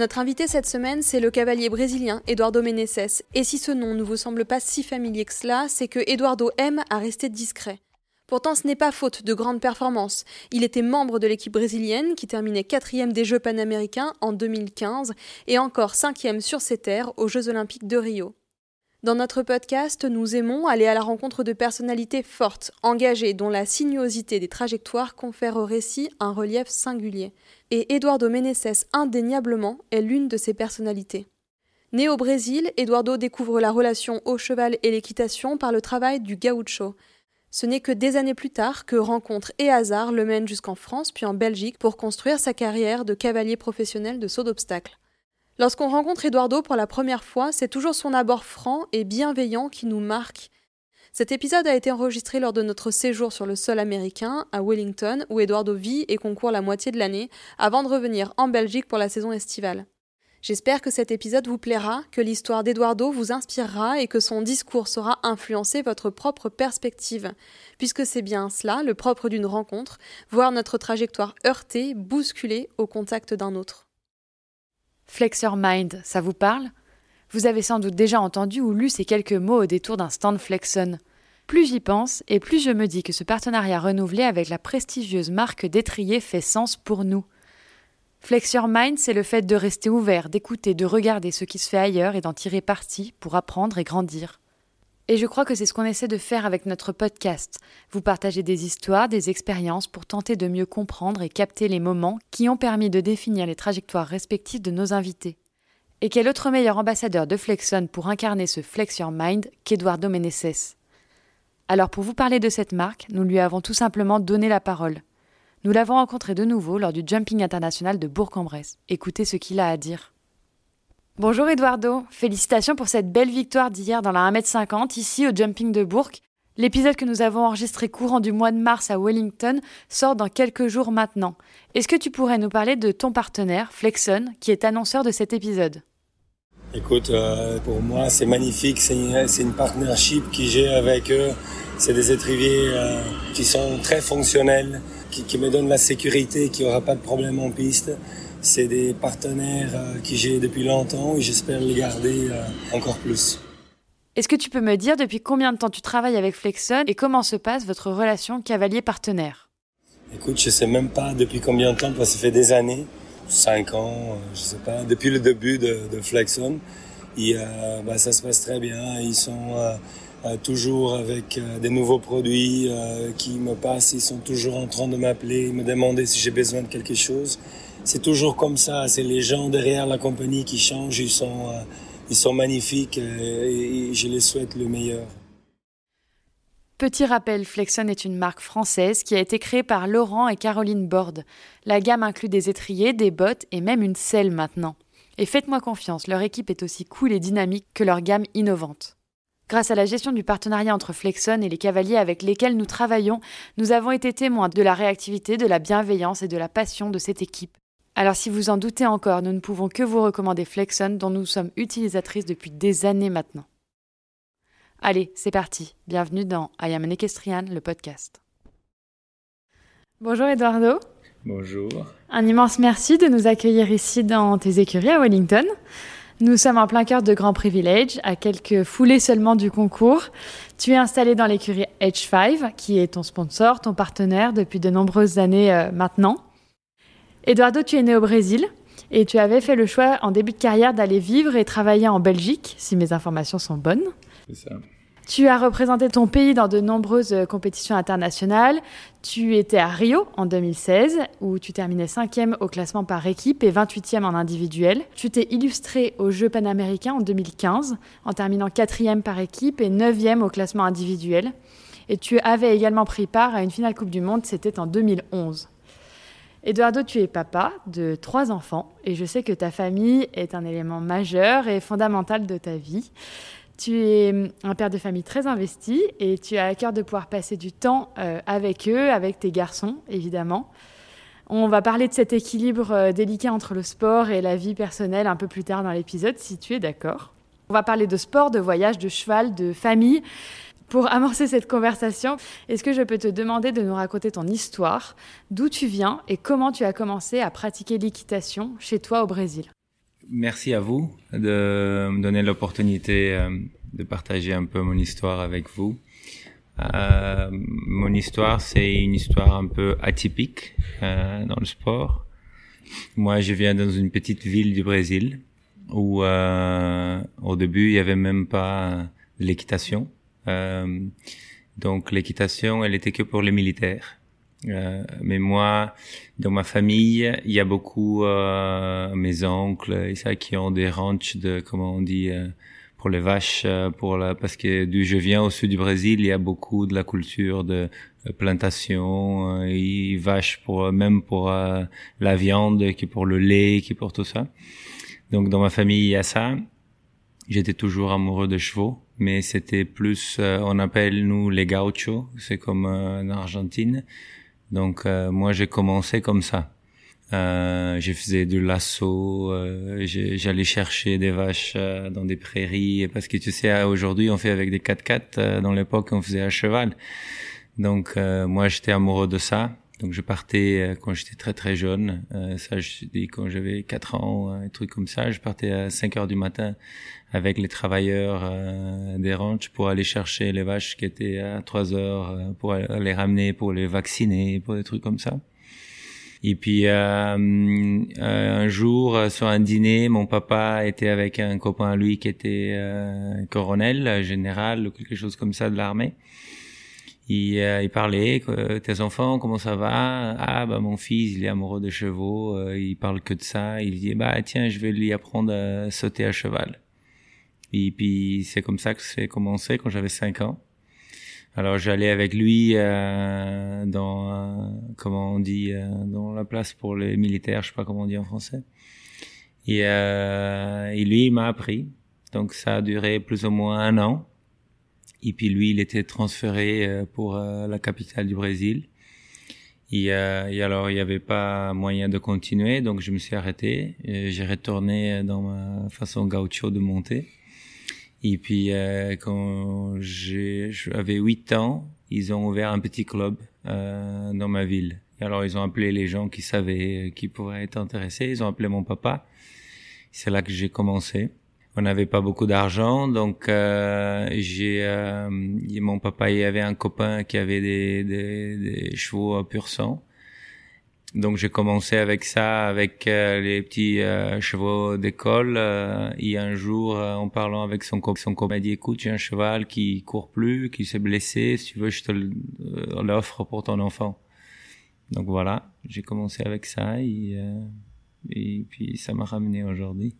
Notre invité cette semaine, c'est le cavalier brésilien Eduardo Meneses. Et si ce nom ne vous semble pas si familier que cela, c'est que Eduardo aime à rester discret. Pourtant, ce n'est pas faute de grandes performances. Il était membre de l'équipe brésilienne qui terminait quatrième des Jeux panaméricains en 2015 et encore cinquième sur ses terres aux Jeux olympiques de Rio. Dans notre podcast, nous aimons aller à la rencontre de personnalités fortes, engagées, dont la sinuosité des trajectoires confère au récit un relief singulier. Et Eduardo Meneses, indéniablement, est l'une de ces personnalités. Né au Brésil, Eduardo découvre la relation au cheval et l'équitation par le travail du gaucho. Ce n'est que des années plus tard que rencontre et hasard le mènent jusqu'en France puis en Belgique pour construire sa carrière de cavalier professionnel de saut d'obstacle. Lorsqu'on rencontre Eduardo pour la première fois, c'est toujours son abord franc et bienveillant qui nous marque. Cet épisode a été enregistré lors de notre séjour sur le sol américain, à Wellington, où Eduardo vit et concourt la moitié de l'année, avant de revenir en Belgique pour la saison estivale. J'espère que cet épisode vous plaira, que l'histoire d'Eduardo vous inspirera et que son discours saura influencer votre propre perspective, puisque c'est bien cela, le propre d'une rencontre, voir notre trajectoire heurtée, bousculée au contact d'un autre. Flexor Mind, ça vous parle? Vous avez sans doute déjà entendu ou lu ces quelques mots au détour d'un stand Flexon. Plus j'y pense, et plus je me dis que ce partenariat renouvelé avec la prestigieuse marque d'étrier fait sens pour nous. Flexor Mind, c'est le fait de rester ouvert, d'écouter, de regarder ce qui se fait ailleurs et d'en tirer parti pour apprendre et grandir. Et je crois que c'est ce qu'on essaie de faire avec notre podcast. Vous partagez des histoires, des expériences pour tenter de mieux comprendre et capter les moments qui ont permis de définir les trajectoires respectives de nos invités. Et quel autre meilleur ambassadeur de Flexon pour incarner ce Flex Your Mind qu'Eduardo Meneses? Alors pour vous parler de cette marque, nous lui avons tout simplement donné la parole. Nous l'avons rencontré de nouveau lors du Jumping International de Bourg-en-Bresse. Écoutez ce qu'il a à dire. Bonjour Eduardo, félicitations pour cette belle victoire d'hier dans la 1m50 ici au Jumping de Bourg. L'épisode que nous avons enregistré courant du mois de mars à Wellington sort dans quelques jours maintenant. Est-ce que tu pourrais nous parler de ton partenaire, Flexon, qui est annonceur de cet épisode? Écoute, euh, pour moi c'est magnifique, c'est une, partnership que j'ai avec eux. C'est des étriviers euh, qui sont très fonctionnels, qui, qui me donnent la sécurité, qu'il n'y aura pas de problème en piste. C'est des partenaires euh, que j'ai depuis longtemps et j'espère les garder euh, encore plus. Est-ce que tu peux me dire depuis combien de temps tu travailles avec Flexon et comment se passe votre relation cavalier-partenaire? Écoute, je sais même pas depuis combien de temps, parce que ça fait des années, cinq ans, euh, je sais pas, depuis le début de, de Flexon. Et, bah, ça se passe très bien. Ils sont toujours avec des nouveaux produits qui me passent. Ils sont toujours en train de m'appeler, me demander si j'ai besoin de quelque chose c'est toujours comme ça. C'est les gens derrière la compagnie qui changent. Ils sont, euh, magnifiques euh, et, je les souhaite le meilleur. Petit rappel, Flexon est une marque française qui a été créée par Laurent et Caroline Borde. La gamme inclut des étriers, des bottes et même une selle maintenant. Et faites-moi confiance, leur équipe est aussi cool et dynamique que leur gamme innovante. Grâce à la gestion du partenariat entre Flexon et les cavaliers avec lesquels nous travaillons, nous avons été témoins de la réactivité, de la bienveillance et de la passion de cette équipe. Alors si vous en doutez encore, nous ne pouvons que vous recommander Flexon dont nous sommes utilisatrices depuis des années maintenant. Allez, c'est parti. Bienvenue dans I Am an Equestrian, le podcast. Bonjour Eduardo. Bonjour. Un immense merci de nous accueillir ici dans tes écuries à Wellington. Nous sommes en plein cœur de Grand Privilège, à quelques foulées seulement du concours. Tu es installé dans l'écurie H5, qui est ton sponsor, ton partenaire depuis de nombreuses années euh, maintenant. Eduardo, tu es né au Brésil. Et tu avais fait le choix en début de carrière d'aller vivre et travailler en Belgique, si mes informations sont bonnes. C'est ça. Tu as représenté ton pays dans de nombreuses compétitions internationales. Tu étais à Rio en 2016, où tu terminais 5e au classement par équipe et 28e en individuel. Tu t'es illustré aux Jeux panaméricains en 2015, en terminant 4e par équipe et 9e au classement individuel. Et tu avais également pris part à une finale Coupe du Monde, c'était en 2011. Eduardo, tu es papa de trois enfants et je sais que ta famille est un élément majeur et fondamental de ta vie. Tu es un père de famille très investi et tu as à cœur de pouvoir passer du temps euh, avec eux, avec tes garçons, évidemment. On va parler de cet équilibre euh, délicat entre le sport et la vie personnelle un peu plus tard dans l'épisode, si tu es d'accord. On va parler de sport, de voyage, de cheval, de famille. Pour amorcer cette conversation, est-ce que je peux te demander de nous raconter ton histoire, d'où tu viens et comment tu as commencé à pratiquer l'équitation chez toi au Brésil? Merci à vous de me donner l'opportunité euh, de partager un peu mon histoire avec vous. Euh, mon histoire, c'est une histoire un peu atypique euh, dans le sport. Moi, je viens dans une petite ville du Brésil où, au début, il y avait même pas l'équitation. Euh, donc l'équitation, elle était que pour les militaires. Euh, mais moi, dans ma famille, il y a beaucoup euh, mes oncles et ça qui ont des ranchs de comment on dit pour les vaches, pour la parce que d'où je viens au sud du Brésil, il y a beaucoup de la culture de plantation, et vaches pour même pour la viande, qui pour le lait, qui pour tout ça. Donc dans ma famille, il y a ça. J'étais toujours amoureux de chevaux mais c'était plus, euh, on appelle nous les gauchos, c'est comme euh, en Argentine. Donc euh, moi j'ai commencé comme ça. Euh, je faisais du lasso, j'allais chercher des vaches dans des prairies parce que tu sais aujourd'hui on fait avec des 4x4, dans l'époque on faisait à cheval. Donc moi j'étais amoureux de ça. Donc je partais quand j'étais très très jeune, ça je dis quand j'avais 4 ans, un truc comme ça, je partais à 5 heures du matin avec les travailleurs euh, des ranchs pour aller chercher les vaches qui étaient à 3 heures, euh, pour les ramener, pour les vacciner, pour des trucs comme ça. Et puis euh, euh un jour, sur un dîner, mon papa était avec un copain à lui qui était euh, colonel, général ou quelque chose comme ça de l'armée. Il, il parlait, tes enfants, comment ça va? Ah bah mon fils, il est amoureux des chevaux, il parle que de ça. Il dit bah tiens, je vais lui apprendre à sauter à cheval. Et puis c'est comme ça que c'est commencé quand j'avais 5 ans. Alors j'allais avec lui euh, dans euh, comment on dit euh, dans la place pour les militaires, je sais pas comment on dit en français. Et, euh, et lui il m'a appris. Donc ça a duré plus ou moins un an. Et puis lui il était transféré euh, pour la capitale du Brésil. Et, et, alors il n'y avait pas moyen de continuer, donc je me suis arrêté. J'ai retourné dans ma façon gaucho de monter. Et puis euh, quand j'avais 8 ans, ils ont ouvert un petit club euh, dans ma ville. Et alors ils ont appelé les gens qui savaient, euh, qui pourraient être intéressés. Ils ont appelé mon papa. C'est là que j'ai commencé. On n'avait pas beaucoup d'argent, donc euh, j'ai euh, mon papa y avait un copain qui avait des, des, des chevaux pur sang donc j'ai commencé avec ça, avec euh, les petits euh, chevaux d'école. Euh, et un jour, en parlant avec son copain, son copain dit "Écoute, j'ai un cheval qui court plus, qui s'est blessé. Si tu veux, je te l'offre pour ton enfant." Donc voilà, j'ai commencé avec ça et, et puis ça m'a ramené aujourd'hui.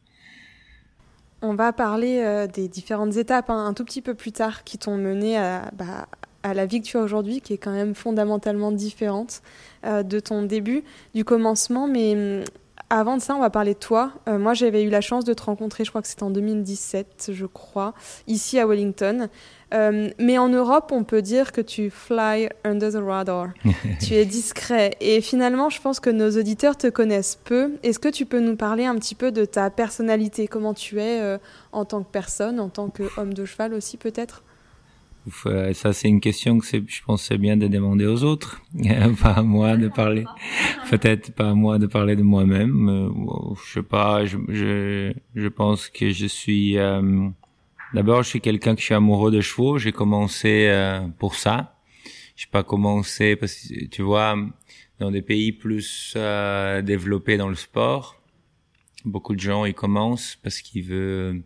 On va parler des différentes étapes hein, un tout petit peu plus tard qui t'ont mené à, bah, à la vie que tu as aujourd'hui, qui est quand même fondamentalement différente euh, de ton début, du commencement. Mais hum, avant de ça, on va parler de toi. Euh, moi, j'avais eu la chance de te rencontrer, je crois que c'était en 2017, je crois, ici à Wellington. Euh, mais en Europe, on peut dire que tu fly under the radar. tu es discret. Et finalement, je pense que nos auditeurs te connaissent peu. Est-ce que tu peux nous parler un petit peu de ta personnalité? Comment tu es euh, en tant que personne, en tant qu'homme de cheval aussi, peut-être? Ça, c'est une question que je pense c'est bien de demander aux autres, pas à moi de parler. Peut-être pas à moi de parler de moi-même. Je sais pas. Je, je, je pense que je suis. Euh, d'abord, je suis quelqu'un que je suis amoureux de chevaux. J'ai commencé euh, pour ça. J'ai pas commencé parce que tu vois, dans des pays plus euh, développés dans le sport, beaucoup de gens ils commencent parce qu'ils veulent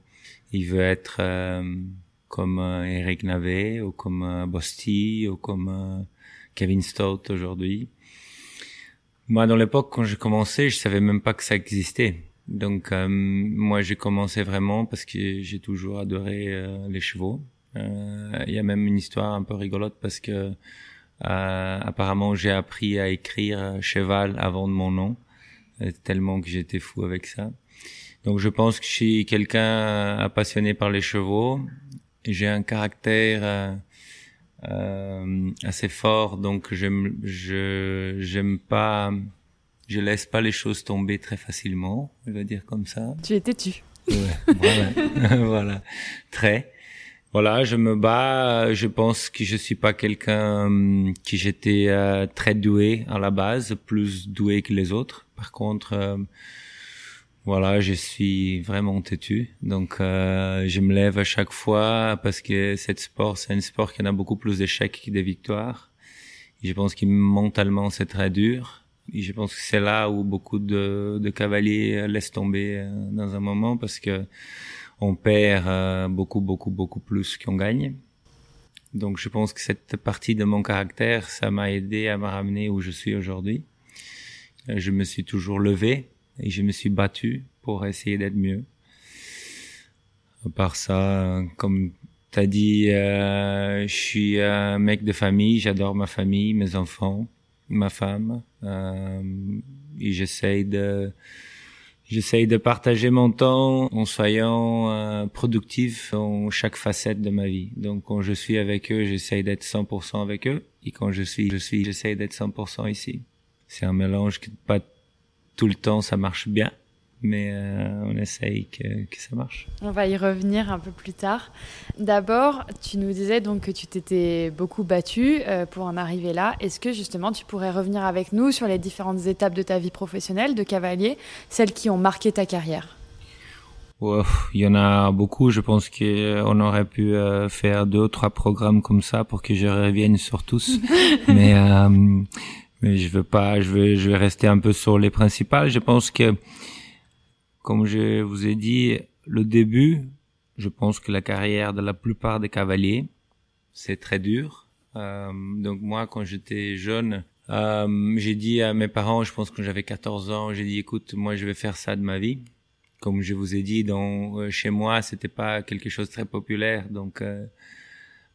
il veut être comme Eric Navet ou comme Bosti ou comme Kevin Stout aujourd'hui. Moi, dans l'époque, quand j'ai commencé, je savais même pas que ça existait. Donc, euh, moi, j'ai commencé vraiment parce que j'ai toujours adoré euh, les chevaux. Euh, il y a même une histoire un peu rigolote parce que apparemment, j'ai appris à écrire cheval avant de mon nom, tellement que j'étais fou avec ça. Donc, je pense que je suis quelqu'un passionné par les chevaux. J'ai un caractère euh, assez fort, donc j'aime, je j'aime pas, je laisse pas les choses tomber très facilement, je vais dire comme ça. Tu es têtu. voilà, voilà, très. Voilà, je me bats. Je pense que je suis pas quelqu'un hum, qui j'étais euh, très doué à la base, plus doué que les autres. Par contre, euh, voilà, je suis vraiment têtu. Donc, euh, je me lève à chaque fois parce que cette sport, c'est un sport qui en a beaucoup plus d'échecs que de victoires. Je pense que mentalement, c'est très dur. Je pense que c'est là où beaucoup de, de cavaliers laissent tomber euh, dans un moment parce que on perd euh, beaucoup, beaucoup, beaucoup plus qu'on gagne. Donc, je pense que cette partie de mon caractère, ça m'a aidé à me ramener où je suis aujourd'hui. Je me suis toujours levé et je me suis battu pour essayer d'être mieux. À part ça, comme tu as dit, euh, je suis un mec de famille, j'adore ma famille, mes enfants, ma femme, euh, et j'essaye de j'essaye de partager mon temps en soyant euh, productif dans chaque facette de ma vie. Donc quand je suis avec eux, j'essaye d'être 100% avec eux, et quand je suis, je suis, j'essaye d'être 100% ici. C'est un mélange qui pas tout le temps ça marche bien, mais euh, on essaye que, que, ça marche. On va y revenir un peu plus tard. D'abord, tu nous disais donc que tu t'étais beaucoup battu euh, pour en arriver là. Est-ce que justement tu pourrais revenir avec nous sur les différentes étapes de ta vie professionnelle de cavalier, celles qui ont marqué ta carrière? Il y en a beaucoup. Je pense qu'on aurait pu euh, faire deux ou trois programmes comme ça pour que je revienne sur tous. mais mais je veux pas, je vais, je vais rester un peu sur les principales. Je pense que, comme je vous ai dit, le début, je pense que la carrière de la plupart des cavaliers, c'est très dur. Euh, donc moi, quand j'étais jeune, euh, j'ai dit à mes parents, je pense que j'avais 14 ans, j'ai dit, écoute, moi, je vais faire ça de ma vie. Comme je vous ai dit, dans, euh, chez moi, c'était pas quelque chose de très populaire, donc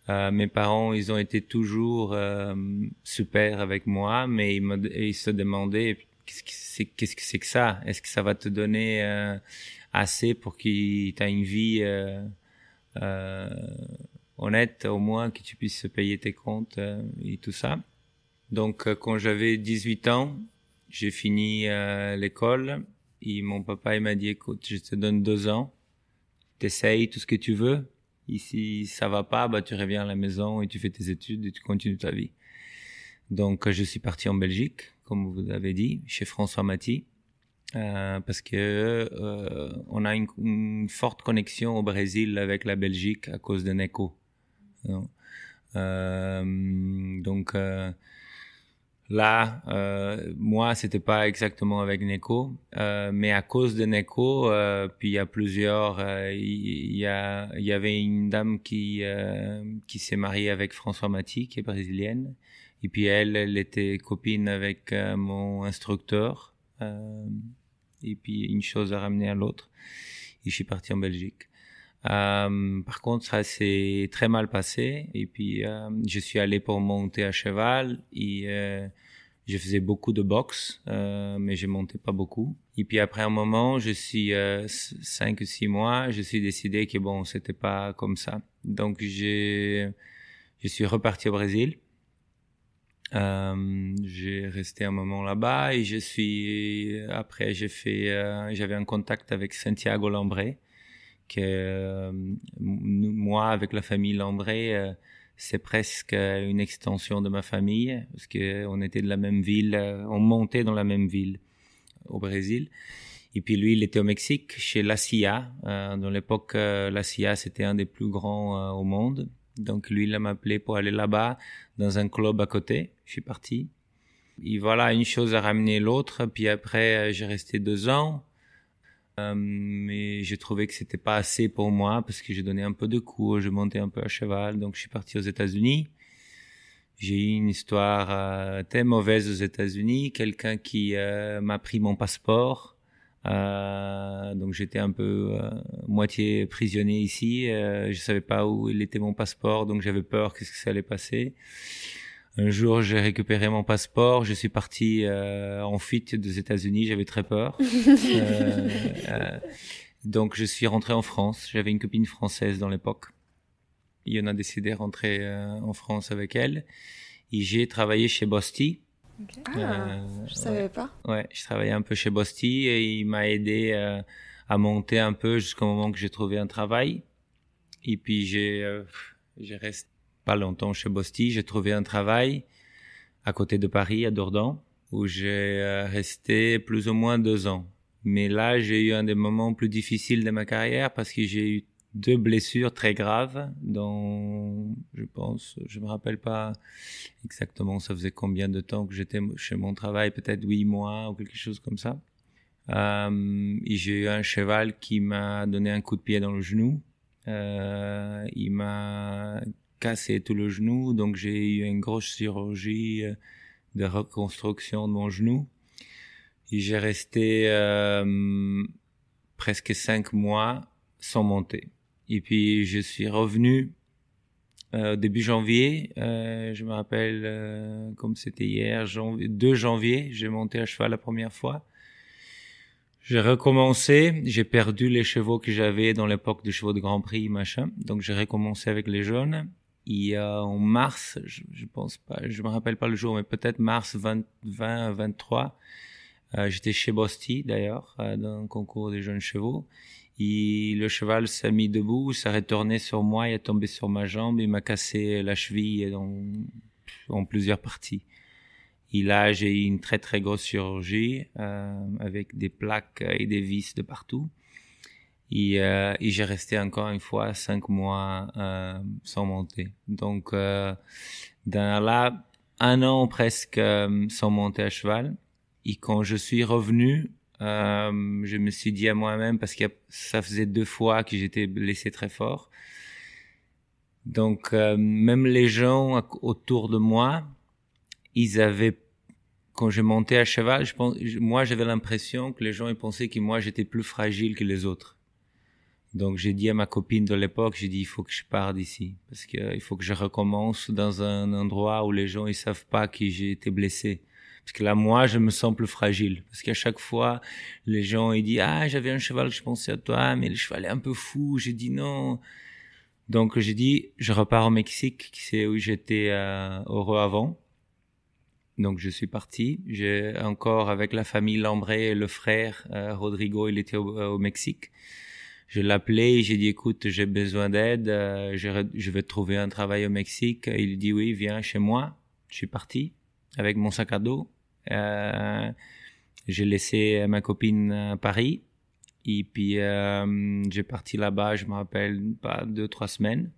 euh, euh, mes parents, ils ont été toujours euh, super avec moi, mais ils, me, ils se demandaient qu'est-ce que c'est qu'est-ce que, c'est que ça? Est-ce que ça va te donner euh, assez pour qu'il t'aies une vie honnête au moins, que tu puisses payer tes comptes et tout ça? Donc quand j'avais 18 ans, j'ai fini l'école. Et mon papa m'a dit écoute, je te donne deux ans, t'essayes tout ce que tu veux Ici, ça va pas, bah, tu reviens à la maison et tu fais tes études et tu continues ta vie. Donc, je suis parti en Belgique, comme vous l'avez dit, chez François Maty, euh, parce que euh, on a une, forte connexion au Brésil avec la Belgique à cause de Neco. Euh, donc, Là, euh, moi, c'était pas exactement avec Neko, euh, mais à cause de Neko, euh, puis il y a plusieurs, euh, il y, a, y avait une dame qui euh, qui s'est mariée avec François Maty, qui est brésilienne, et puis elle, elle était copine avec euh, mon instructeur, et puis une chose a ramené à l'autre, et je suis parti en Belgique. Euh, par contre, ça s'est très mal passé. Et puis, euh, je suis allé pour monter à cheval et euh, je faisais beaucoup de boxe, euh, mais je montais pas beaucoup. Et puis après un moment, je suis euh, cinq ou six mois, je suis décidé que bon, c'était pas comme ça. Donc, j'ai, je suis reparti au Brésil. Euh, j'ai resté un moment là-bas et je suis après j'ai fait euh, j'avais un contact avec Santiago Lambré que euh, moi, avec la famille Landré, euh, c'est presque une extension de ma famille, parce que on était de la même ville, euh, on montait dans la même ville au Brésil. Et puis lui, il était au Mexique, chez la CIA. dans l'époque, la CIA, c'était un des plus grands au monde. Donc lui, il m'a appelé pour aller là-bas, dans un club à côté. Je suis parti. Et voilà, une chose a ramené l'autre. Puis après, j'ai resté deux ans. Euh, mais j'ai trouvé que c'était pas assez pour moi parce que j'ai donné un peu de cours, je montais un peu à cheval, donc je suis parti aux États-Unis. J'ai eu une histoire euh, très mauvaise aux États-Unis, quelqu'un qui euh, m'a pris mon passeport. Donc j'étais un peu moitié prisonnier ici. Je savais pas où il était mon passeport, donc j'avais peur qu'est-ce que ça allait passer. Un jour, j'ai récupéré mon passeport. Je suis parti euh, en fuite des États-Unis. J'avais très peur. euh, euh, donc, je suis rentré en France. J'avais une copine française dans l'époque. Il en a décidé de rentrer euh, en France avec elle. Et j'ai travaillé chez Bosti. Okay. Ah, je savais ouais. pas. Ouais, je travaillais un peu chez Bosti et il m'a aidé euh, à monter un peu jusqu'au moment que j'ai trouvé un travail. Et puis j'ai euh, j'ai resté pas longtemps chez Bosti, j'ai trouvé un travail à côté de Paris, à Dordan, où j'ai euh, resté plus ou moins deux ans. Mais là, j'ai eu un des moments plus difficiles de ma carrière parce que j'ai eu deux blessures très graves dont je pense, je me rappelle pas exactement ça faisait combien de temps que j'étais chez mon travail, peut-être huit mois ou quelque chose comme ça. Euh, j'ai eu un cheval qui m'a donné un coup de pied dans le genou. Euh, il m'a cassé tout le genou, donc j'ai eu une grosse chirurgie de reconstruction de mon genou. Et j'ai resté euh, presque cinq mois sans monter. Et puis je suis revenu euh, début janvier, euh, je me rappelle euh, comme c'était hier, janvier, 2 janvier, j'ai monté à cheval la première fois. J'ai recommencé, j'ai perdu les chevaux que j'avais dans l'époque des chevaux de Grand Prix, machin. Donc j'ai recommencé avec les jeunes. Et euh, en mars, je, je pense pas, je me rappelle pas le jour, mais peut-être mars 20, 20 23, euh, j'étais chez Bosti d'ailleurs, euh, dans un concours des jeunes chevaux. Et le cheval s'est mis debout, s'est retourné sur moi, il est tombé sur ma jambe, il m'a cassé la cheville en, en plusieurs parties. Et là, j'ai eu une très très grosse chirurgie euh, avec des plaques et des vis de partout. Et, euh, et j'ai resté encore une fois cinq mois euh, sans monter. Donc, euh, dans là, un an presque euh, sans monter à cheval. Et quand je suis revenu, euh, je me suis dit à moi-même, parce que ça faisait deux fois que j'étais blessé très fort. Donc, euh, même les gens autour de moi, ils avaient, quand je montais à cheval, je pense, moi j'avais l'impression que les gens ils pensaient que moi j'étais plus fragile que les autres. Donc j'ai dit à ma copine de l'époque, j'ai dit il faut que je parte d'ici parce que euh, faut que je recommence dans un endroit où les gens ils savent pas que j'ai été blessé. Parce que là, moi, je me sens plus fragile. Parce qu'à chaque fois, les gens, ils disent, ah, j'avais un cheval, je pensais à toi, mais le cheval est un peu fou. J'ai dit non. Donc, j'ai dit, je repars au Mexique, c'est où j'étais euh, heureux avant. Donc, je suis parti. J'ai encore avec la famille Lambré le frère euh, Rodrigo, il était au, au Mexique. Je l'ai appelé, j'ai dit, écoute, j'ai besoin d'aide, euh, je, je vais trouver un travail au Mexique. Il dit, oui, viens chez moi. Je suis parti avec mon sac à dos. Euh, j'ai laissé ma copine à Paris et puis euh, j'ai parti là-bas, je me rappelle pas deux trois semaines.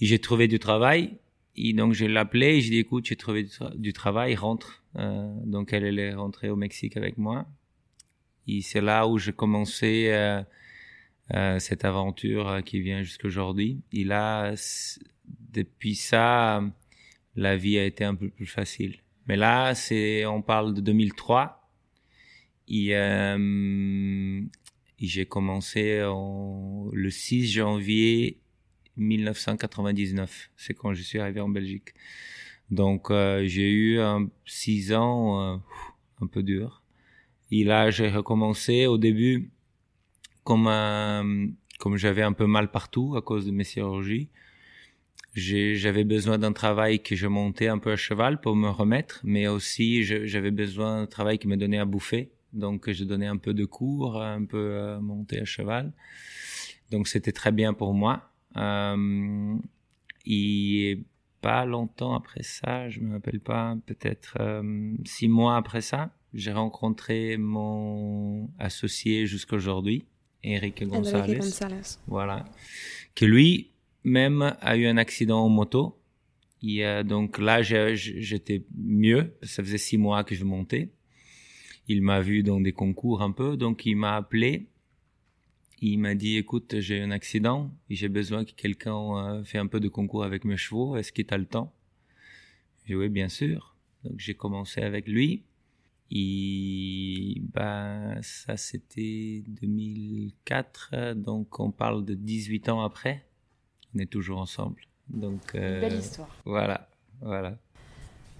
Et j'ai trouvé du travail et donc je l'ai appelé et j'ai dit écoute j'ai trouvé du, tra du, travail, rentre. Euh, donc elle, elle est rentrée au Mexique avec moi et c'est là où j'ai commencé euh, cette aventure qui vient jusqu'aujourd'hui. Et là depuis ça la vie a été un peu plus facile. Mais là, c'est, on parle de 2003. Et, euh, j'ai commencé en, le 6 janvier 1999. C'est quand je suis arrivé en Belgique. Donc, euh, j'ai eu un, six ans euh, un peu dur. Et là, j'ai recommencé au début, comme, euh, comme j'avais un peu mal partout à cause de mes chirurgies j'avais besoin d'un travail que je montais un peu à cheval pour me remettre, mais aussi j'avais besoin d'un travail qui me donnait à bouffer. Donc je donnais un peu de cours, un peu euh, monté à cheval. Donc c'était très bien pour moi. Euh, et pas longtemps après ça, je me rappelle pas, peut-être euh, six mois après ça, j'ai rencontré mon associé jusqu'aujourd'hui, Eric Gonzalez. Gonzalez. Voilà. Que lui, même a eu un accident en moto. Et euh, donc là, j'étais mieux. Ça faisait six mois que je montais. il m'a vu dans des concours un peu, donc il m'a appelé. Il m'a dit, écoute, j'ai un accident et j'ai besoin que quelqu'un euh, fait un peu de concours avec mes chevaux. Est-ce qu'il t'a le temps? J'ai dit, oui, bien sûr. Donc j'ai commencé avec lui. Et bah, ça c'était 2004, donc on parle de 18 ans après. On est toujours ensemble. Donc, euh, Belle histoire. Voilà, voilà.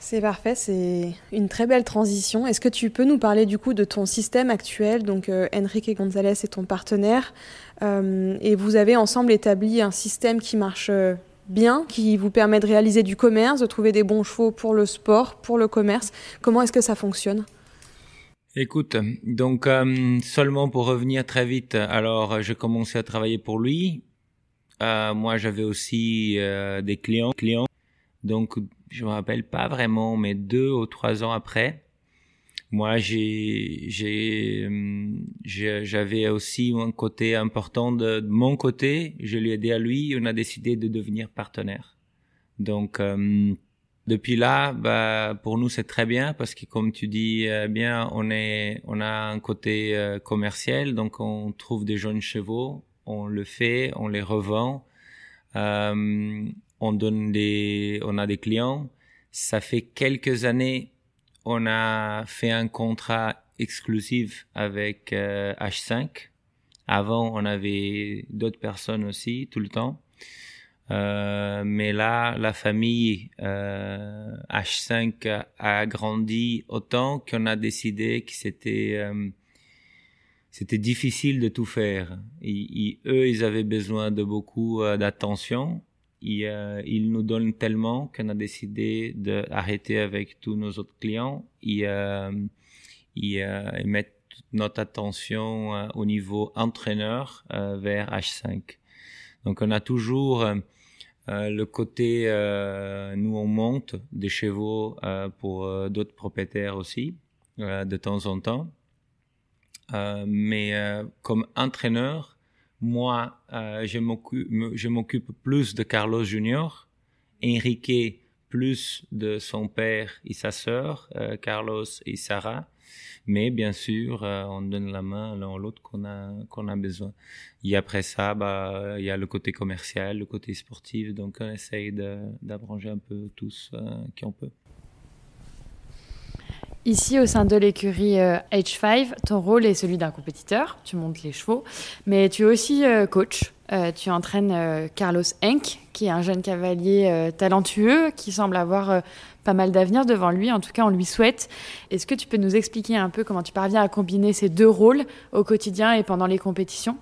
C'est parfait, c'est une très belle transition. Est-ce que tu peux nous parler du coup de ton système actuel? Donc euh, Enrique Gonzalez est ton partenaire euh, et vous avez ensemble établi un système qui marche euh, bien, qui vous permet de réaliser du commerce, de trouver des bons chevaux pour le sport, pour le commerce. Comment est-ce que ça fonctionne? Écoute, donc euh, seulement pour revenir très vite, alors j'ai commencé à travailler pour lui. Euh, moi, j'avais aussi euh, des clients, clients. Donc, je me rappelle pas vraiment, mais deux ou trois ans après, moi, j'ai, j'ai, j'avais aussi un côté important de, mon côté. Je lui ai aidé à lui. On a décidé de devenir partenaire. Donc depuis là, bah, pour nous c'est très bien parce que comme tu dis euh, bien, on est, on a un côté euh, commercial, donc on trouve des jeunes chevaux, on le fait, on les revend, euh, on donne des, on a des clients. Ça fait quelques années, on a fait un contrat exclusif avec H5. Avant, on avait d'autres personnes aussi tout le temps. Euh, mais là, la famille euh, H5 a grandi autant qu'on a décidé que c'était euh, c'était difficile de tout faire. Eux, ils avaient besoin de beaucoup euh, d'attention. Euh, ils nous donnent tellement qu'on a décidé d'arrêter avec tous nos autres clients et, et, et mettre notre attention au niveau entraîneur vers H5. Donc on a toujours euh, le côté, euh, nous on monte des chevaux euh, pour d'autres propriétaires aussi, de temps en temps. mais comme entraîneur, moi, je m'occupe plus de Carlos Junior, Enrique plus de son père et sa sœur, Carlos et Sarah. Mais bien sûr, euh, on donne la main l'un à l'autre qu'on a, qu'on a besoin. Et après ça, bah, il y a le côté commercial, le côté sportif. Donc, on essaye d'abronger un peu tous euh, qui on peut. Ici, au sein de l'écurie H5, euh, ton rôle est celui d'un compétiteur. Tu montes les chevaux, mais tu es aussi coach. tu entraînes Carlos Henk, qui est un jeune cavalier talentueux, qui semble avoir pas mal d'avenir devant lui. En tout cas, on lui souhaite. Est-ce que tu peux nous expliquer un peu comment tu parviens à combiner ces deux rôles au quotidien et pendant les compétitions?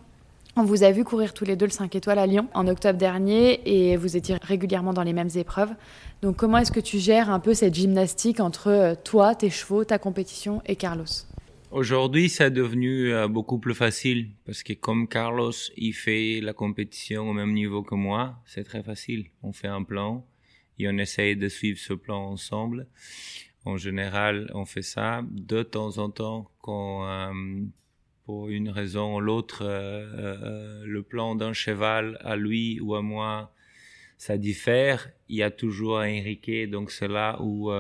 On vous a vu courir tous les deux le 5 étoiles à Lyon en octobre dernier et vous étiez régulièrement dans les mêmes épreuves. Donc comment est-ce que tu gères un peu cette gymnastique entre euh, toi, tes chevaux, ta compétition et Carlos? Aujourd'hui, ça est devenu euh, beaucoup plus facile parce que comme Carlos, il fait la compétition au même niveau que moi, c'est très facile. On fait un plan, et on essaye de suivre ce plan ensemble. En général, on fait ça de temps en temps quand, euh, pour une raison ou l'autre, euh, euh, le plan d'un cheval à lui ou à moi, ça diffère. Il y a toujours un Enrique, donc c'est là où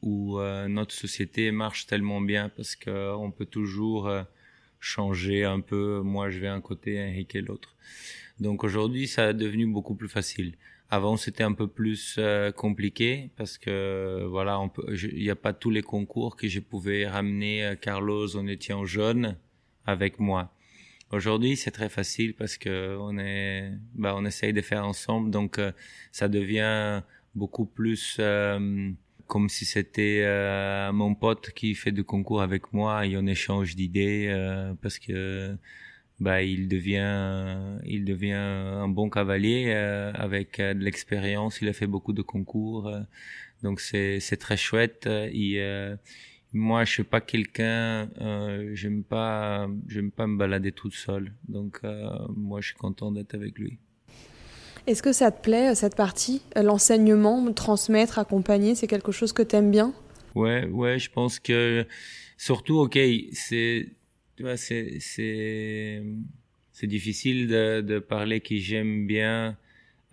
où notre société marche tellement bien parce que on peut toujours changer un peu. Moi, je vais un côté, Enrique l'autre. Donc aujourd'hui, ça est devenu beaucoup plus facile. Avant, c'était un peu plus euh, compliqué parce que voilà, il n'y a pas tous les concours que je pouvais ramener euh, Carlos en étant jeune avec moi. Aujourd'hui, c'est très facile parce que on est, bah, on essaye de faire ensemble, donc euh, ça devient beaucoup plus comme si c'était mon pote qui fait du concours avec moi et on échange d'idées parce que bah, il devient, il devient un bon cavalier euh, avec euh, de l'expérience. Il a fait beaucoup de concours, euh, donc c'est c'est très chouette. Et moi, je suis pas quelqu'un, j'aime pas, j'aime pas me balader tout seul. Donc moi, je suis content d'être avec lui. Est-ce que ça te plaît cette partie, l'enseignement, transmettre, accompagner, c'est quelque chose que tu aimes bien? Ouais, ouais, je pense que surtout, ok, c'est tu vois, c'est, c'est, c'est difficile de, de parler que j'aime bien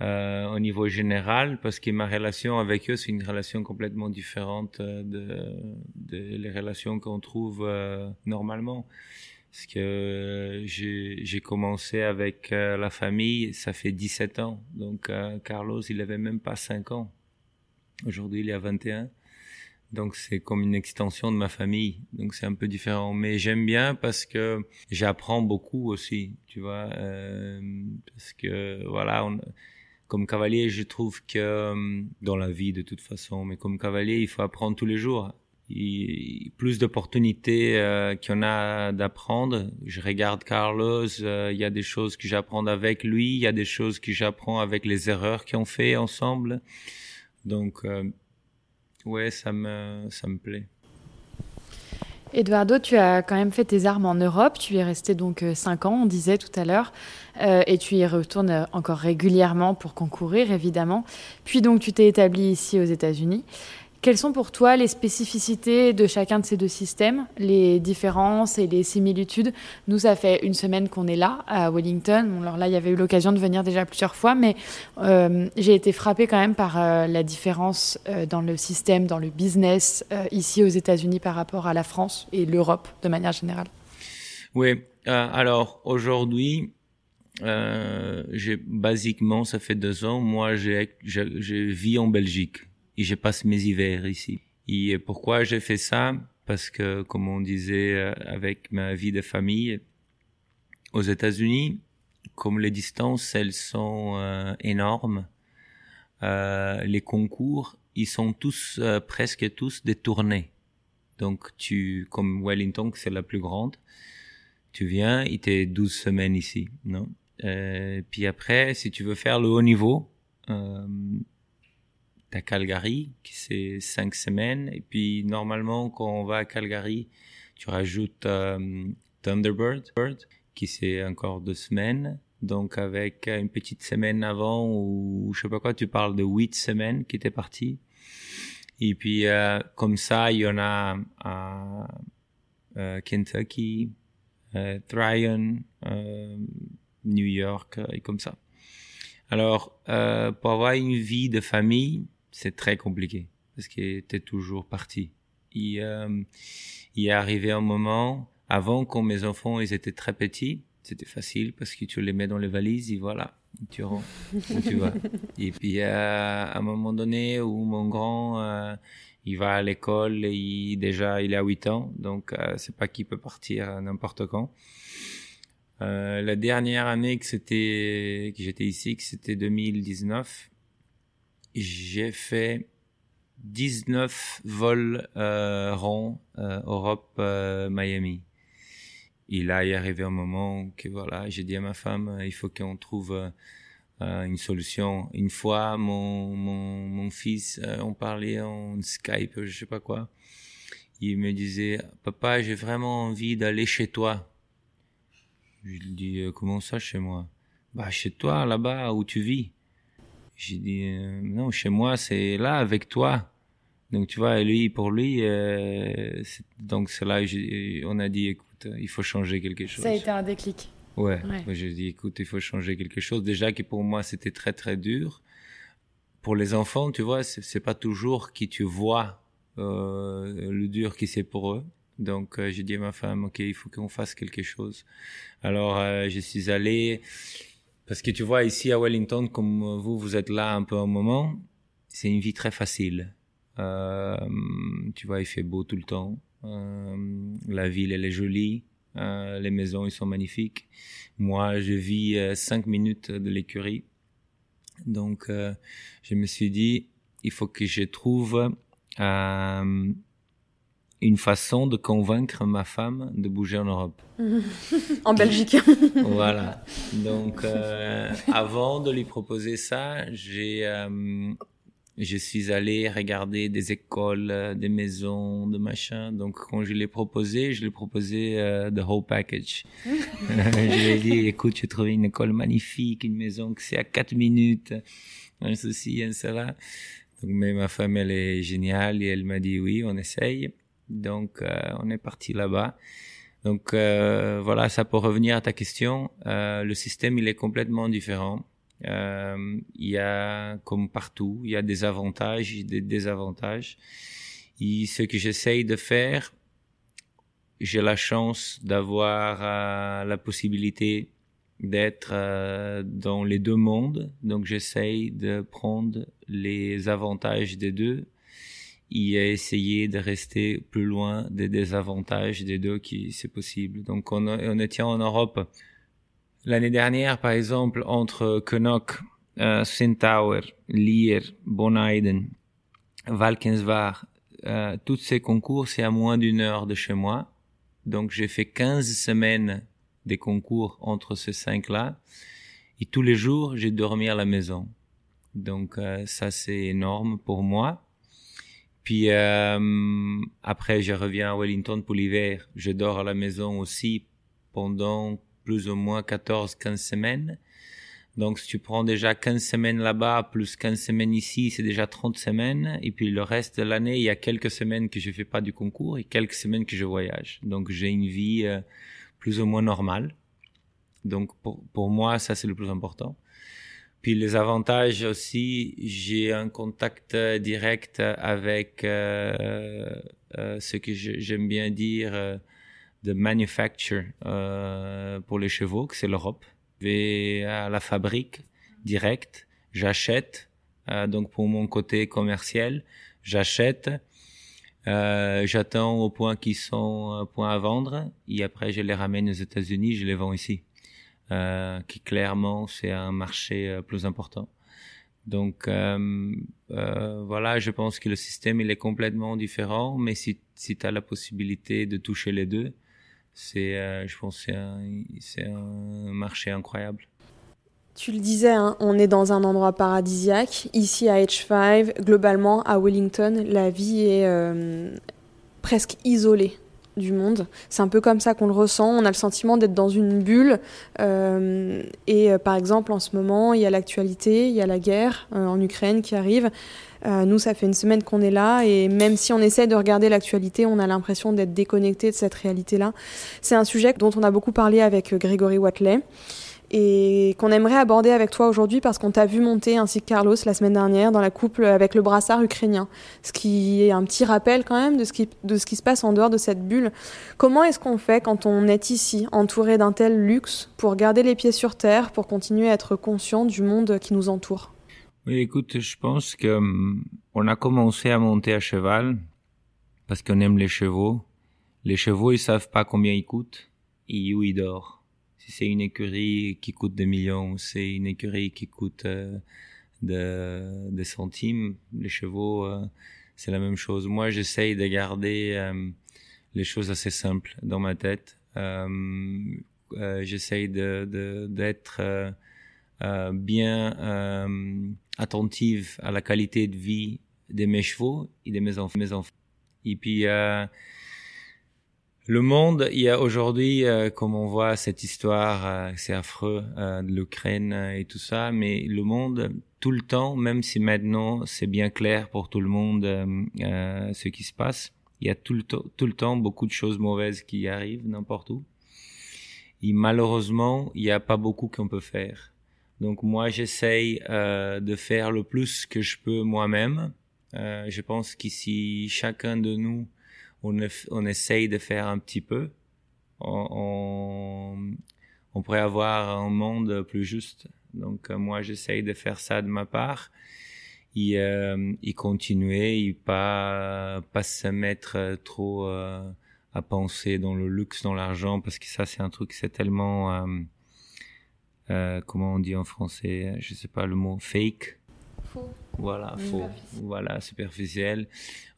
euh, au niveau général parce que ma relation avec eux c'est une relation complètement différente euh, de, de les relations qu'on trouve euh, normalement. Parce que j'ai commencé avec euh, la famille ça fait 17 ans. Donc euh, Carlos il avait même pas 5 ans. Aujourd'hui il est à 21 donc c'est comme une extension de ma famille. Donc c'est un peu différent. Mais j'aime bien parce que j'apprends beaucoup aussi, tu vois. Euh, parce que voilà, comme cavalier, je trouve que euh, dans la vie de toute façon, mais comme cavalier, il faut apprendre tous les jours. Plus d'opportunités euh, en a d'apprendre. Je regarde Carlos, euh, il y a des choses que j'apprends avec lui, il y a des choses que j'apprends avec les erreurs qu'on fait ensemble. Donc ouais, ça me, ça me plaît. Eduardo, tu as quand même fait tes armes en Europe. Tu y es resté donc 5 ans, on disait tout à l'heure. Euh, et tu y retournes encore régulièrement pour concourir, évidemment. Puis donc, tu t'es établi ici aux États-Unis. Quelles sont pour toi les spécificités de chacun de ces deux systèmes, les différences et les similitudes? Nous, ça fait une semaine qu'on est là, à Wellington. Alors là, il y avait eu l'occasion de venir déjà plusieurs fois, mais euh, j'ai été frappée quand même par euh, la différence euh, dans le système, dans le business, ici aux États-Unis par rapport à la France et l'Europe de manière générale. Oui, alors aujourd'hui, j'ai basiquement, ça fait deux ans, moi, j'ai vis en Belgique et je passe mes hivers ici. Et pourquoi j'ai fait ça? Parce que, comme on disait euh, avec ma vie de famille, aux États-Unis, comme les distances, elles sont euh, énormes, euh, les concours, ils sont tous, euh, presque tous des tournées. Donc, tu, comme Wellington, c'est la plus grande, tu viens, il t'est 12 semaines ici, non? Euh, Puis après, si tu veux faire le haut niveau, euh, à Calgary, qui c'est cinq semaines. Et puis normalement, quand on va à Calgary, tu rajoutes euh, Thunderbird, qui c'est encore deux semaines. Donc avec une petite semaine avant ou je sais pas quoi, tu parles de huit semaines qui étaient parties. Et puis euh, comme ça, il y en a à euh, Kentucky, Tryon, New York et comme ça. Alors, pour avoir une vie de famille, c'est très compliqué parce qu'il était toujours parti. Il, euh, il est arrivé un moment, avant quand mes enfants ils étaient très petits, c'était facile parce que tu les mets dans les valises et voilà, tu rentres, tu vas. Et puis euh, à un moment donné où mon grand euh, il va à l'école, il déjà il a 8 ans, donc euh, c'est pas qu'il peut partir n'importe quand. La dernière année que c'était que j'étais ici, que c'était 2019, j'ai fait 19 vols euh, ronds euh, Europe euh, Miami. Et là, il est arrivé un moment que voilà, j'ai dit à ma femme, il faut qu'on trouve euh, une solution. Une fois, mon mon, mon fils, euh, on parlait en Skype, je sais pas quoi. Il me disait, papa, j'ai vraiment envie d'aller chez toi. Je lui dis, comment ça chez moi? Bah chez toi, là-bas où tu vis. J'ai dit euh, non, chez moi c'est là avec toi. Donc tu vois, lui pour lui, euh, donc c'est là on a dit écoute, il faut changer quelque chose. Ça a été un déclic. Ouais. ouais. J'ai dit écoute, il faut changer quelque chose. Déjà que pour moi c'était très très dur. Pour les enfants, tu vois, c'est pas toujours qui tu vois euh, le dur qui c'est pour eux. Donc euh, j'ai dit à ma femme ok, il faut qu'on fasse quelque chose. Alors euh, je suis allé parce que tu vois, ici à Wellington, comme vous, vous êtes là un peu un moment, c'est une vie très facile. Euh, tu vois, il fait beau tout le temps. Euh, la ville, elle est jolie. Euh, les maisons, ils sont magnifiques. Moi, je vis euh, cinq minutes de l'écurie. Donc, euh, je me suis dit, il faut que je trouve euh, une façon de convaincre ma femme de bouger en Europe. en Belgique. voilà. Donc, euh, avant de lui proposer ça, j'ai, euh, je suis allé regarder des écoles, des maisons, de machin. Donc, quand je l'ai proposé, je l'ai proposé euh, the whole package. je lui ai dit, écoute, j'ai trouvé une école magnifique, une maison que c'est à quatre minutes, un ceci, un cela. Donc, mais ma femme, elle est géniale et elle m'a dit oui, on essaye. Donc, euh, on est parti là-bas. Donc, euh, voilà, ça pour revenir à ta question. Euh, le système, il est complètement différent. Il y a, comme partout, il y a des avantages et des désavantages. Et ce que j'essaye de faire, j'ai la chance d'avoir euh, la possibilité d'être euh, dans les deux mondes. Donc j'essaye de prendre les avantages des deux et essayer de rester plus loin des désavantages des deux qui c'est possible. Donc on, on était en Europe l'année dernière par exemple entre Knock, euh, Centaur, Lier, Bonaiden, Valkenswaard, euh, tous ces concours c'est à moins d'une heure de chez moi. Donc j'ai fait 15 semaines des concours entre ces cinq-là. Et tous les jours, j'ai dormi à la maison. Donc euh, ça, c'est énorme pour moi. Puis euh, après, je reviens à Wellington pour l'hiver. Je dors à la maison aussi pendant plus ou moins 14-15 semaines. Donc si tu prends déjà 15 semaines là-bas, plus 15 semaines ici, c'est déjà 30 semaines. Et puis le reste de l'année, il y a quelques semaines que je fais pas du concours et quelques semaines que je voyage. Donc j'ai une vie... Euh, plus ou moins normal. Donc pour, pour moi, ça c'est le plus important. Puis les avantages aussi, j'ai un contact direct avec euh, euh, ce que j'aime bien dire euh, de manufacture euh, pour les chevaux, que c'est l'Europe. Je vais à la fabrique direct, j'achète. Euh, donc pour mon côté commercial, j'achète euh, j'attends au point qu'ils sont euh, point à vendre et après je les ramène aux États-Unis, je les vends ici. Euh, qui clairement c'est un marché euh, plus important. Donc euh, voilà, je pense que le système il est complètement différent, mais si si tu as la possibilité de toucher les deux, c'est je pense c'est un marché incroyable. Tu le disais, hein, on est dans un endroit paradisiaque. Ici à H5, globalement à Wellington, la vie est presque isolée du monde. C'est un peu comme ça qu'on le ressent. On a le sentiment d'être dans une bulle. Euh, et euh, par exemple, en ce moment, il y a l'actualité, il y a la guerre euh, en Ukraine qui arrive. Nous, ça fait une semaine qu'on est là et même si on essaie de regarder l'actualité, on a l'impression d'être déconnecté de cette réalité-là. C'est un sujet dont on a beaucoup parlé avec Grégory Watley et qu'on aimerait aborder avec toi aujourd'hui parce qu'on t'a vu monter ainsi que Carlos la semaine dernière dans la couple avec le brassard ukrainien, ce qui est un petit rappel quand même de ce qui, se passe en dehors de cette bulle. Comment est-ce qu'on fait quand on est ici, entouré d'un tel luxe, pour garder les pieds sur terre, pour continuer à être conscient du monde qui nous entoure? Oui, écoute, je pense que um, on a commencé à monter à cheval parce qu'on aime les chevaux. Les chevaux, ils savent pas combien ils coûtent et où ils dorment si c'est une écurie qui coûte des millions, c'est une écurie qui coûte euh, de, des centimes, les chevaux, euh, c'est la même chose. Moi, j'essaye de garder euh, les choses assez simples dans ma tête. J'essaye d'être bien attentive à la qualité de vie de mes chevaux et de. Mes enfants. Et puis le monde, il y a aujourd'hui, euh, comme on voit cette histoire, euh, c'est affreux euh, de l'Ukraine et tout ça, mais le monde, tout le temps, même si maintenant c'est bien clair pour tout le monde ce qui se passe, il y a tout le, tout le temps beaucoup de choses mauvaises qui arrivent n'importe où. Et malheureusement, il n'y a pas beaucoup qu'on peut faire. Donc moi, j'essaye de faire le plus que je peux moi-même. je pense qu'ici, chacun de nous on, essaye de faire un petit peu. On, pourrait avoir un monde plus juste. Donc euh, moi j'essaye de faire ça de ma part et, euh, continuer et pas pas se mettre trop euh, à penser dans le luxe, dans l'argent parce que ça c'est un truc c'est tellement comment on dit en français, je sais pas le mot fake faux. Voilà, faux. Voilà, superficiel.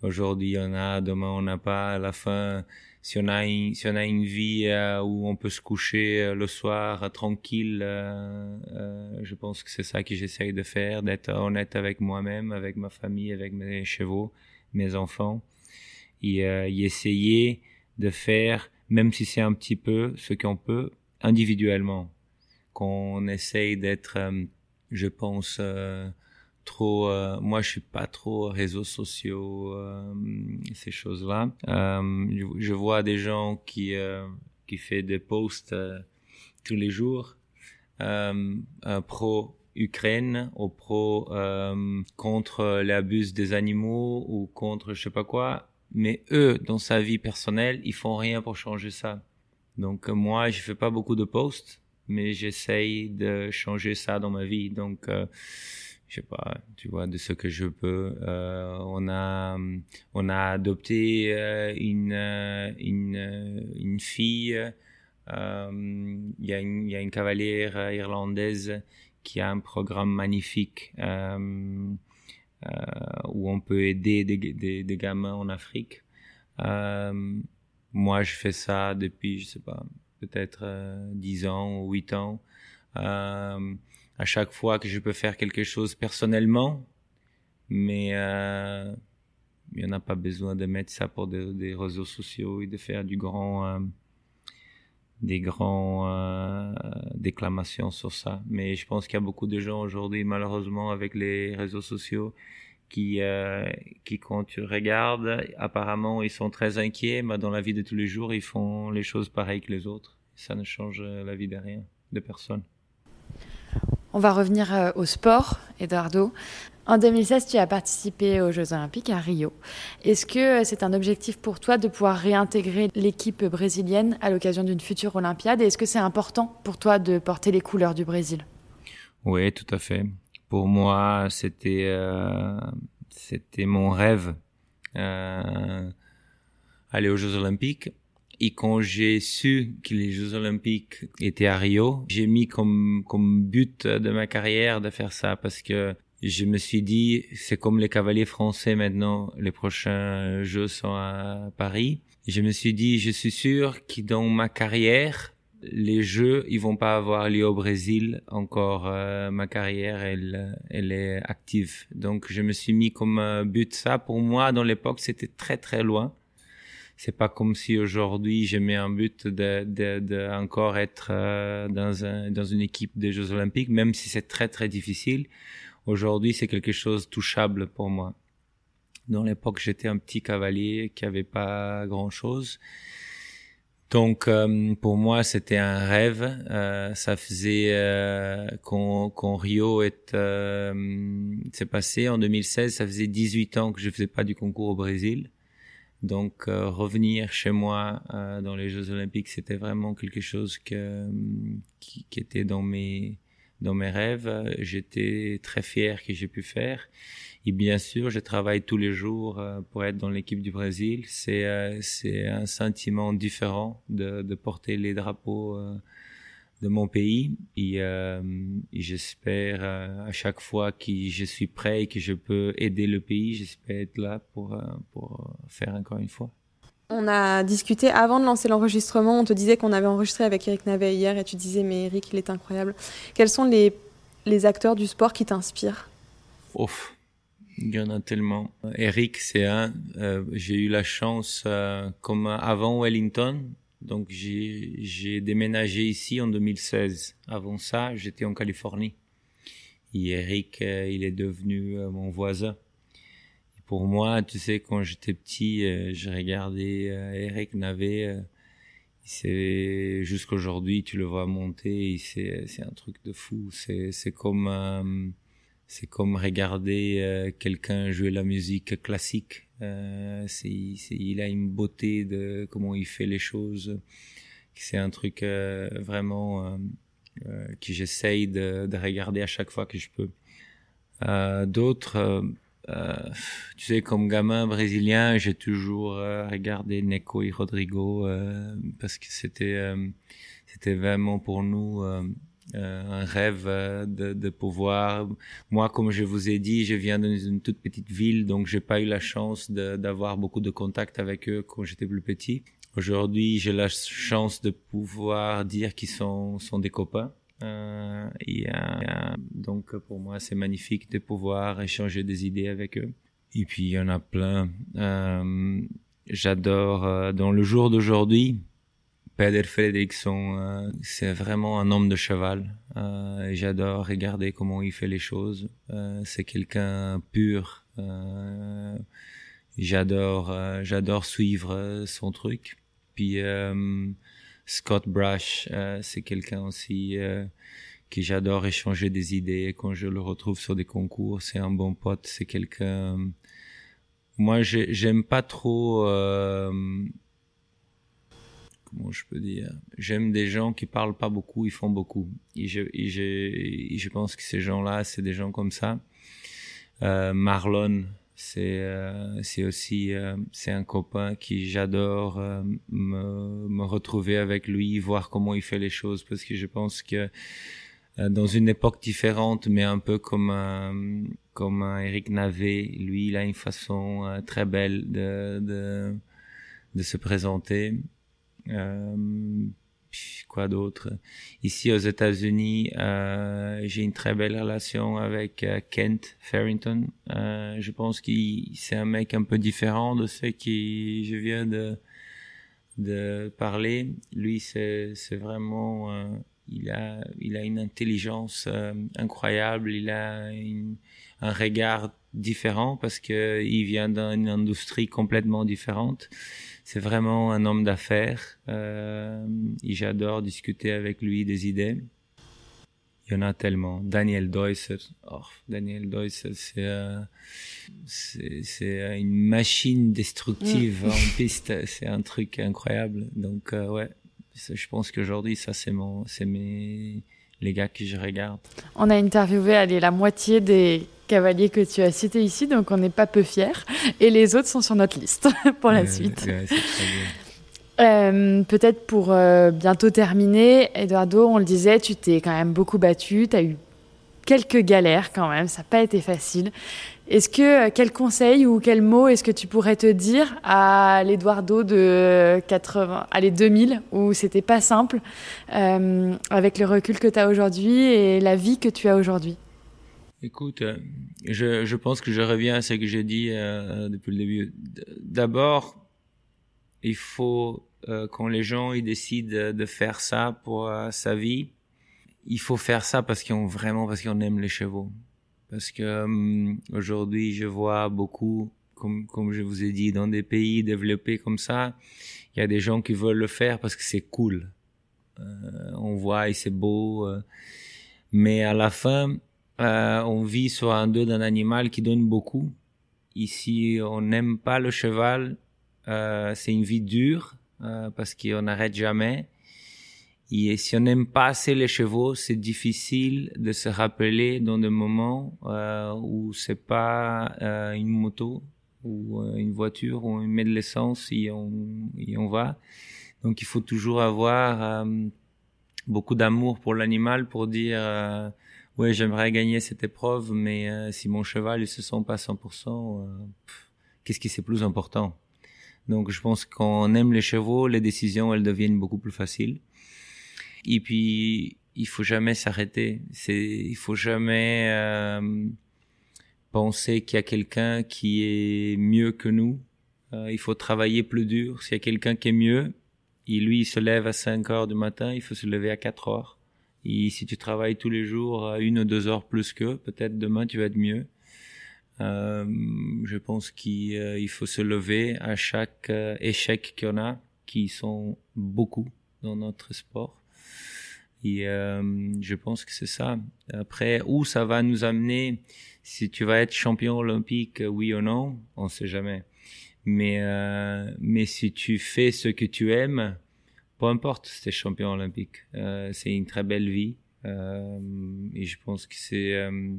Aujourd'hui, on a, demain, on n'a pas. À la fin, si on a une, si on a une vie euh, où on peut se coucher euh, le soir euh, tranquille, je pense que c'est ça que j'essaye de faire, d'être honnête avec moi-même, avec ma famille, avec mes chevaux, mes enfants, et, et essayer de faire, même si c'est un petit peu, ce qu'on peut individuellement, qu'on essaye d'être, je pense, trop euh, moi je suis pas trop réseaux sociaux euh, ces choses là euh, je, vois des gens qui qui fait des posts tous les jours pro Ukraine, ou pro contre l'abus des animaux ou contre je sais pas quoi. Mais eux, dans sa vie personnelle, ils font rien pour changer ça. Donc moi, je fais pas beaucoup de posts, mais j'essaye de changer ça dans ma vie. Donc je sais pas, tu vois, de ce que je peux. Euh, on a on a adopté euh, une une une fille. Il y a une cavalière irlandaise qui a un programme magnifique euh, euh, où on peut aider des, des, gamins en Afrique. Euh, moi, je fais ça depuis, je sais pas, peut-être euh, 10 ans ou 8 ans. À chaque fois que je peux faire quelque chose personnellement, mais euh, il n'y en a pas besoin de mettre ça pour des réseaux sociaux et de faire du grand euh, des grands euh, déclamations sur ça. Mais je pense qu'il y a beaucoup de gens aujourd'hui, malheureusement, avec les réseaux sociaux, qui, euh, qui quand tu regardes, apparemment, ils sont très inquiets, mais dans la vie de tous les jours, ils font les choses pareilles que les autres. Ça ne change la vie de rien, de personne. On va revenir euh, au sport, Eduardo. En 2016, tu as participé aux Jeux Olympiques à Rio. Est-ce que c'est un objectif pour toi de pouvoir réintégrer l'équipe brésilienne à l'occasion d'une future Olympiade? Et est-ce que c'est important pour toi de porter les couleurs du Brésil? Oui, tout à fait. Pour moi, c'était euh, mon rêve euh, aller aux Jeux Olympiques. Et quand j'ai su que les Jeux Olympiques étaient à Rio, j'ai mis comme comme but de ma carrière de faire ça parce que je me suis dit, c'est comme les cavaliers français maintenant, les prochains jeux sont à Paris. Je me suis dit, je suis sûr que dans ma carrière, les jeux, ils vont pas avoir lieu au Brésil encore. Euh, ma carrière, elle, elle est active. Donc, je me suis mis comme but ça. Pour moi, dans l'époque, c'était très très loin. C'est pas comme si aujourd'hui je mets un but de, de, de encore être euh, dans un, dans une équipe des Jeux Olympiques, même si c'est très très difficile. Aujourd'hui, c'est quelque chose touchable pour moi. Dans l'époque, j'étais un petit cavalier qui avait pas grand chose. Donc, euh, pour moi, c'était un rêve. Euh, ça faisait euh, quand, Rio est s'est passé en 2016, ça faisait 18 ans que je faisais pas du concours au Brésil. Donc, revenir chez moi dans les Jeux Olympiques, c'était vraiment quelque chose que, qui, qui était dans mes dans mes rêves. J'étais très fier que j'ai pu faire. Et bien sûr, je travaille tous les jours pour être dans l'équipe du Brésil. C'est c'est un sentiment différent de, de porter les drapeaux de mon pays. Et, euh, et j'espère à chaque fois que je suis prêt et que je peux aider le pays, j'espère être là pour pour faire encore une fois. On a discuté avant de lancer l'enregistrement. On te disait qu'on avait enregistré avec Eric Navet hier et tu disais, mais Eric, il est incroyable. Quels sont les, les acteurs du sport qui t'inspirent? Ouf, il y en a tellement. Eric, c'est un. Euh, j'ai eu la chance, euh, comme avant Wellington, donc j'ai déménagé ici en 2016. Avant ça, j'étais en Californie. Et Eric, euh, il est devenu mon voisin pour moi, tu sais, quand j'étais petit, euh, je regardais euh, Eric Navet. Euh, c'est jusqu'aujourd'hui, tu le vois monter. C'est un truc de fou. C'est comme euh, c'est comme regarder euh, quelqu'un jouer la musique classique. c'est il a une beauté de comment il fait les choses. C'est un truc vraiment que j'essaye de, de regarder à chaque fois que je peux. D'autres euh, tu sais, comme gamin brésilien, j'ai toujours euh, regardé Neco et Rodrigo euh, parce que c'était euh, c'était vraiment pour nous euh, un rêve de, de, pouvoir. Moi, comme je vous ai dit, je viens d'une toute petite ville, donc j'ai pas eu la chance d'avoir beaucoup de contacts avec eux quand j'étais plus petit. Aujourd'hui, j'ai la chance de pouvoir dire qu'ils sont sont des copains. Euh, et, euh, donc pour moi c'est magnifique de pouvoir échanger des idées avec eux. Et puis il y en a plein. Euh, J'adore euh, dans le jour d'aujourd'hui. Peder Fredriksson, euh, c'est vraiment un homme de cheval. et J'adore regarder comment il fait les choses. c'est quelqu'un pur. j'adore, j'adore suivre son truc. Puis Scott Brush, euh, c'est quelqu'un aussi euh, qui j'adore échanger des idées. Quand je le retrouve sur des concours, c'est un bon pote, c'est quelqu'un. Moi, j'aime pas trop. Euh... Comment je peux dire J'aime des gens qui parlent pas beaucoup, ils font beaucoup. Et je, je, je pense que ces gens-là, c'est des gens comme ça. Euh, Marlon, c'est euh, aussi euh, c'est un copain qui j'adore me, retrouver avec lui, voir comment il fait les choses, parce que je pense que dans une époque différente, mais un peu comme comme un Eric Navet. Lui, il a une façon très belle de, de se présenter. Euh, quoi d'autre? Ici aux États-Unis, euh, j'ai une très belle relation avec euh, Kent Farrington. Je pense qu'il c'est un mec un peu différent de ce qui je viens de de parler. Lui, c'est vraiment il a, il a une intelligence incroyable, il a une, un regard différent parce que il vient d'une industrie complètement différente. C'est vraiment un homme d'affaires. Euh, et j'adore discuter avec lui des idées. Il y en a tellement. Daniel Deusser, oh, Daniel Deusser, c'est euh, c'est une machine destructive mm. en piste. C'est un truc incroyable. Donc euh, ouais, je pense qu'aujourd'hui, ça, c'est mon, c'est mes, les gars que je regarde. On a interviewé allez, la moitié des cavaliers que tu as cités ici, donc on n'est pas peu fiers. Et les autres sont sur notre liste pour la euh, suite. Ouais, euh, Peut-être pour euh, bientôt terminer, Eduardo, on le disait, tu t'es quand même beaucoup battu, tu as eu quelques galères quand même, ça n'a pas été facile. Est-ce que quel conseil ou quel mot est-ce que tu pourrais te dire à l'Eduardo de 80, allez 2000 où c'était pas simple euh, avec le recul que tu as aujourd'hui et la vie que tu as aujourd'hui? Écoute, je, je, pense que je reviens à ce que j'ai dit euh, depuis le début. D'abord, il faut euh, quand les gens ils décident de faire ça pour euh, sa vie, il faut faire ça parce qu'ils ont vraiment parce qu'on aime les chevaux parce que euh, aujourd'hui je vois beaucoup comme comme je vous ai dit dans des pays développés comme ça il y a des gens qui veulent le faire parce que c'est cool. Euh, on voit et c'est beau euh, mais à la fin euh, on vit sur un dos d'un animal qui donne beaucoup. Ici on n'aime pas le cheval. Euh, c'est une vie dure euh, parce qu'on n'arrête jamais et si on n'aime pas assez les chevaux, c'est difficile de se rappeler dans des moments euh, où c'est pas euh, une moto ou euh, une voiture où on met de l'essence et on, et on va. Donc il faut toujours avoir euh, beaucoup d'amour pour l'animal pour dire ouais j'aimerais gagner cette épreuve, mais si mon cheval il se sent pas 100%, qu'est-ce qui c'est plus important? Donc je pense qu'on aime les chevaux, les décisions elles deviennent beaucoup plus faciles. Et puis, il faut jamais s'arrêter. C'est, il faut jamais euh, penser qu'il y a quelqu'un qui est mieux que nous. Euh, il faut travailler plus dur. S'il y a quelqu'un qui est mieux, et lui, il se lève à 5 heures du matin, il faut se lever à 4 heures. Et si tu travailles tous les jours à une ou deux heures plus qu'eux, peut-être demain tu vas être mieux. Euh, je pense qu'il euh, faut se lever à chaque euh, échec en a, qui sont beaucoup dans notre sport. Et euh, je pense que c'est ça. Après, où ça va nous amener, si tu vas être champion olympique, oui ou non, on sait jamais. Mais euh, mais si tu fais ce que tu aimes, peu importe si tu es champion olympique, euh, c'est une très belle vie. Euh, et je pense que c'est euh,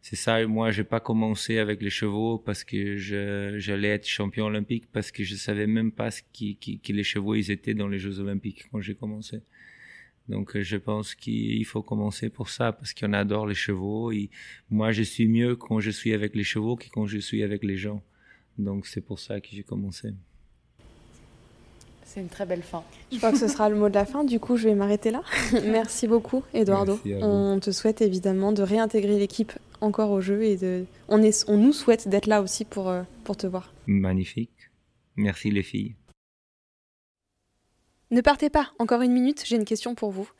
c'est ça. Moi, j'ai pas commencé avec les chevaux parce que j'allais être champion olympique parce que je savais même pas ce qui, qui, qui les chevaux ils étaient dans les Jeux olympiques quand j'ai commencé. Donc je pense qu'il faut commencer pour ça parce qu'on adore les chevaux. Et moi, je suis mieux quand je suis avec les chevaux que quand je suis avec les gens. Donc c'est pour ça que j'ai commencé. C'est une très belle fin. Je crois que ce sera le mot de la fin. Du coup, je vais m'arrêter là. Merci beaucoup, Eduardo. Merci on te souhaite évidemment de réintégrer l'équipe encore au jeu et de... on, est... on nous souhaite d'être là aussi pour, euh, pour te voir. Magnifique. Merci les filles. Ne partez pas, encore une minute, j'ai une question pour vous.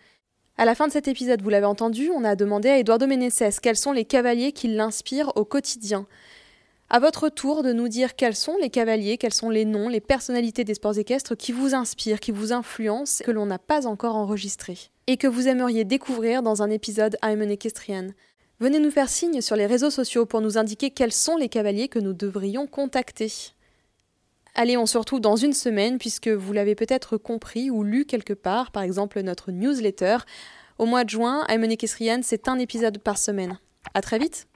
À la fin de cet épisode, vous l'avez entendu, on a demandé à Eduardo Meneses quels sont les cavaliers qui l'inspirent au quotidien. À votre tour de nous dire quels sont les cavaliers, quels sont les noms, les personnalités des sports équestres qui vous inspirent, qui vous influencent, que l'on n'a pas encore enregistrés, et que vous aimeriez découvrir dans un épisode I'm an Equestrian. Venez nous faire signe sur les réseaux sociaux pour nous indiquer quels sont les cavaliers que nous devrions contacter. Allez, on se retrouve dans une semaine puisque vous l'avez peut-être compris ou lu quelque part, par exemple notre newsletter. Au mois de juin, I'm an Equestrian, c'est un épisode par semaine. À très vite!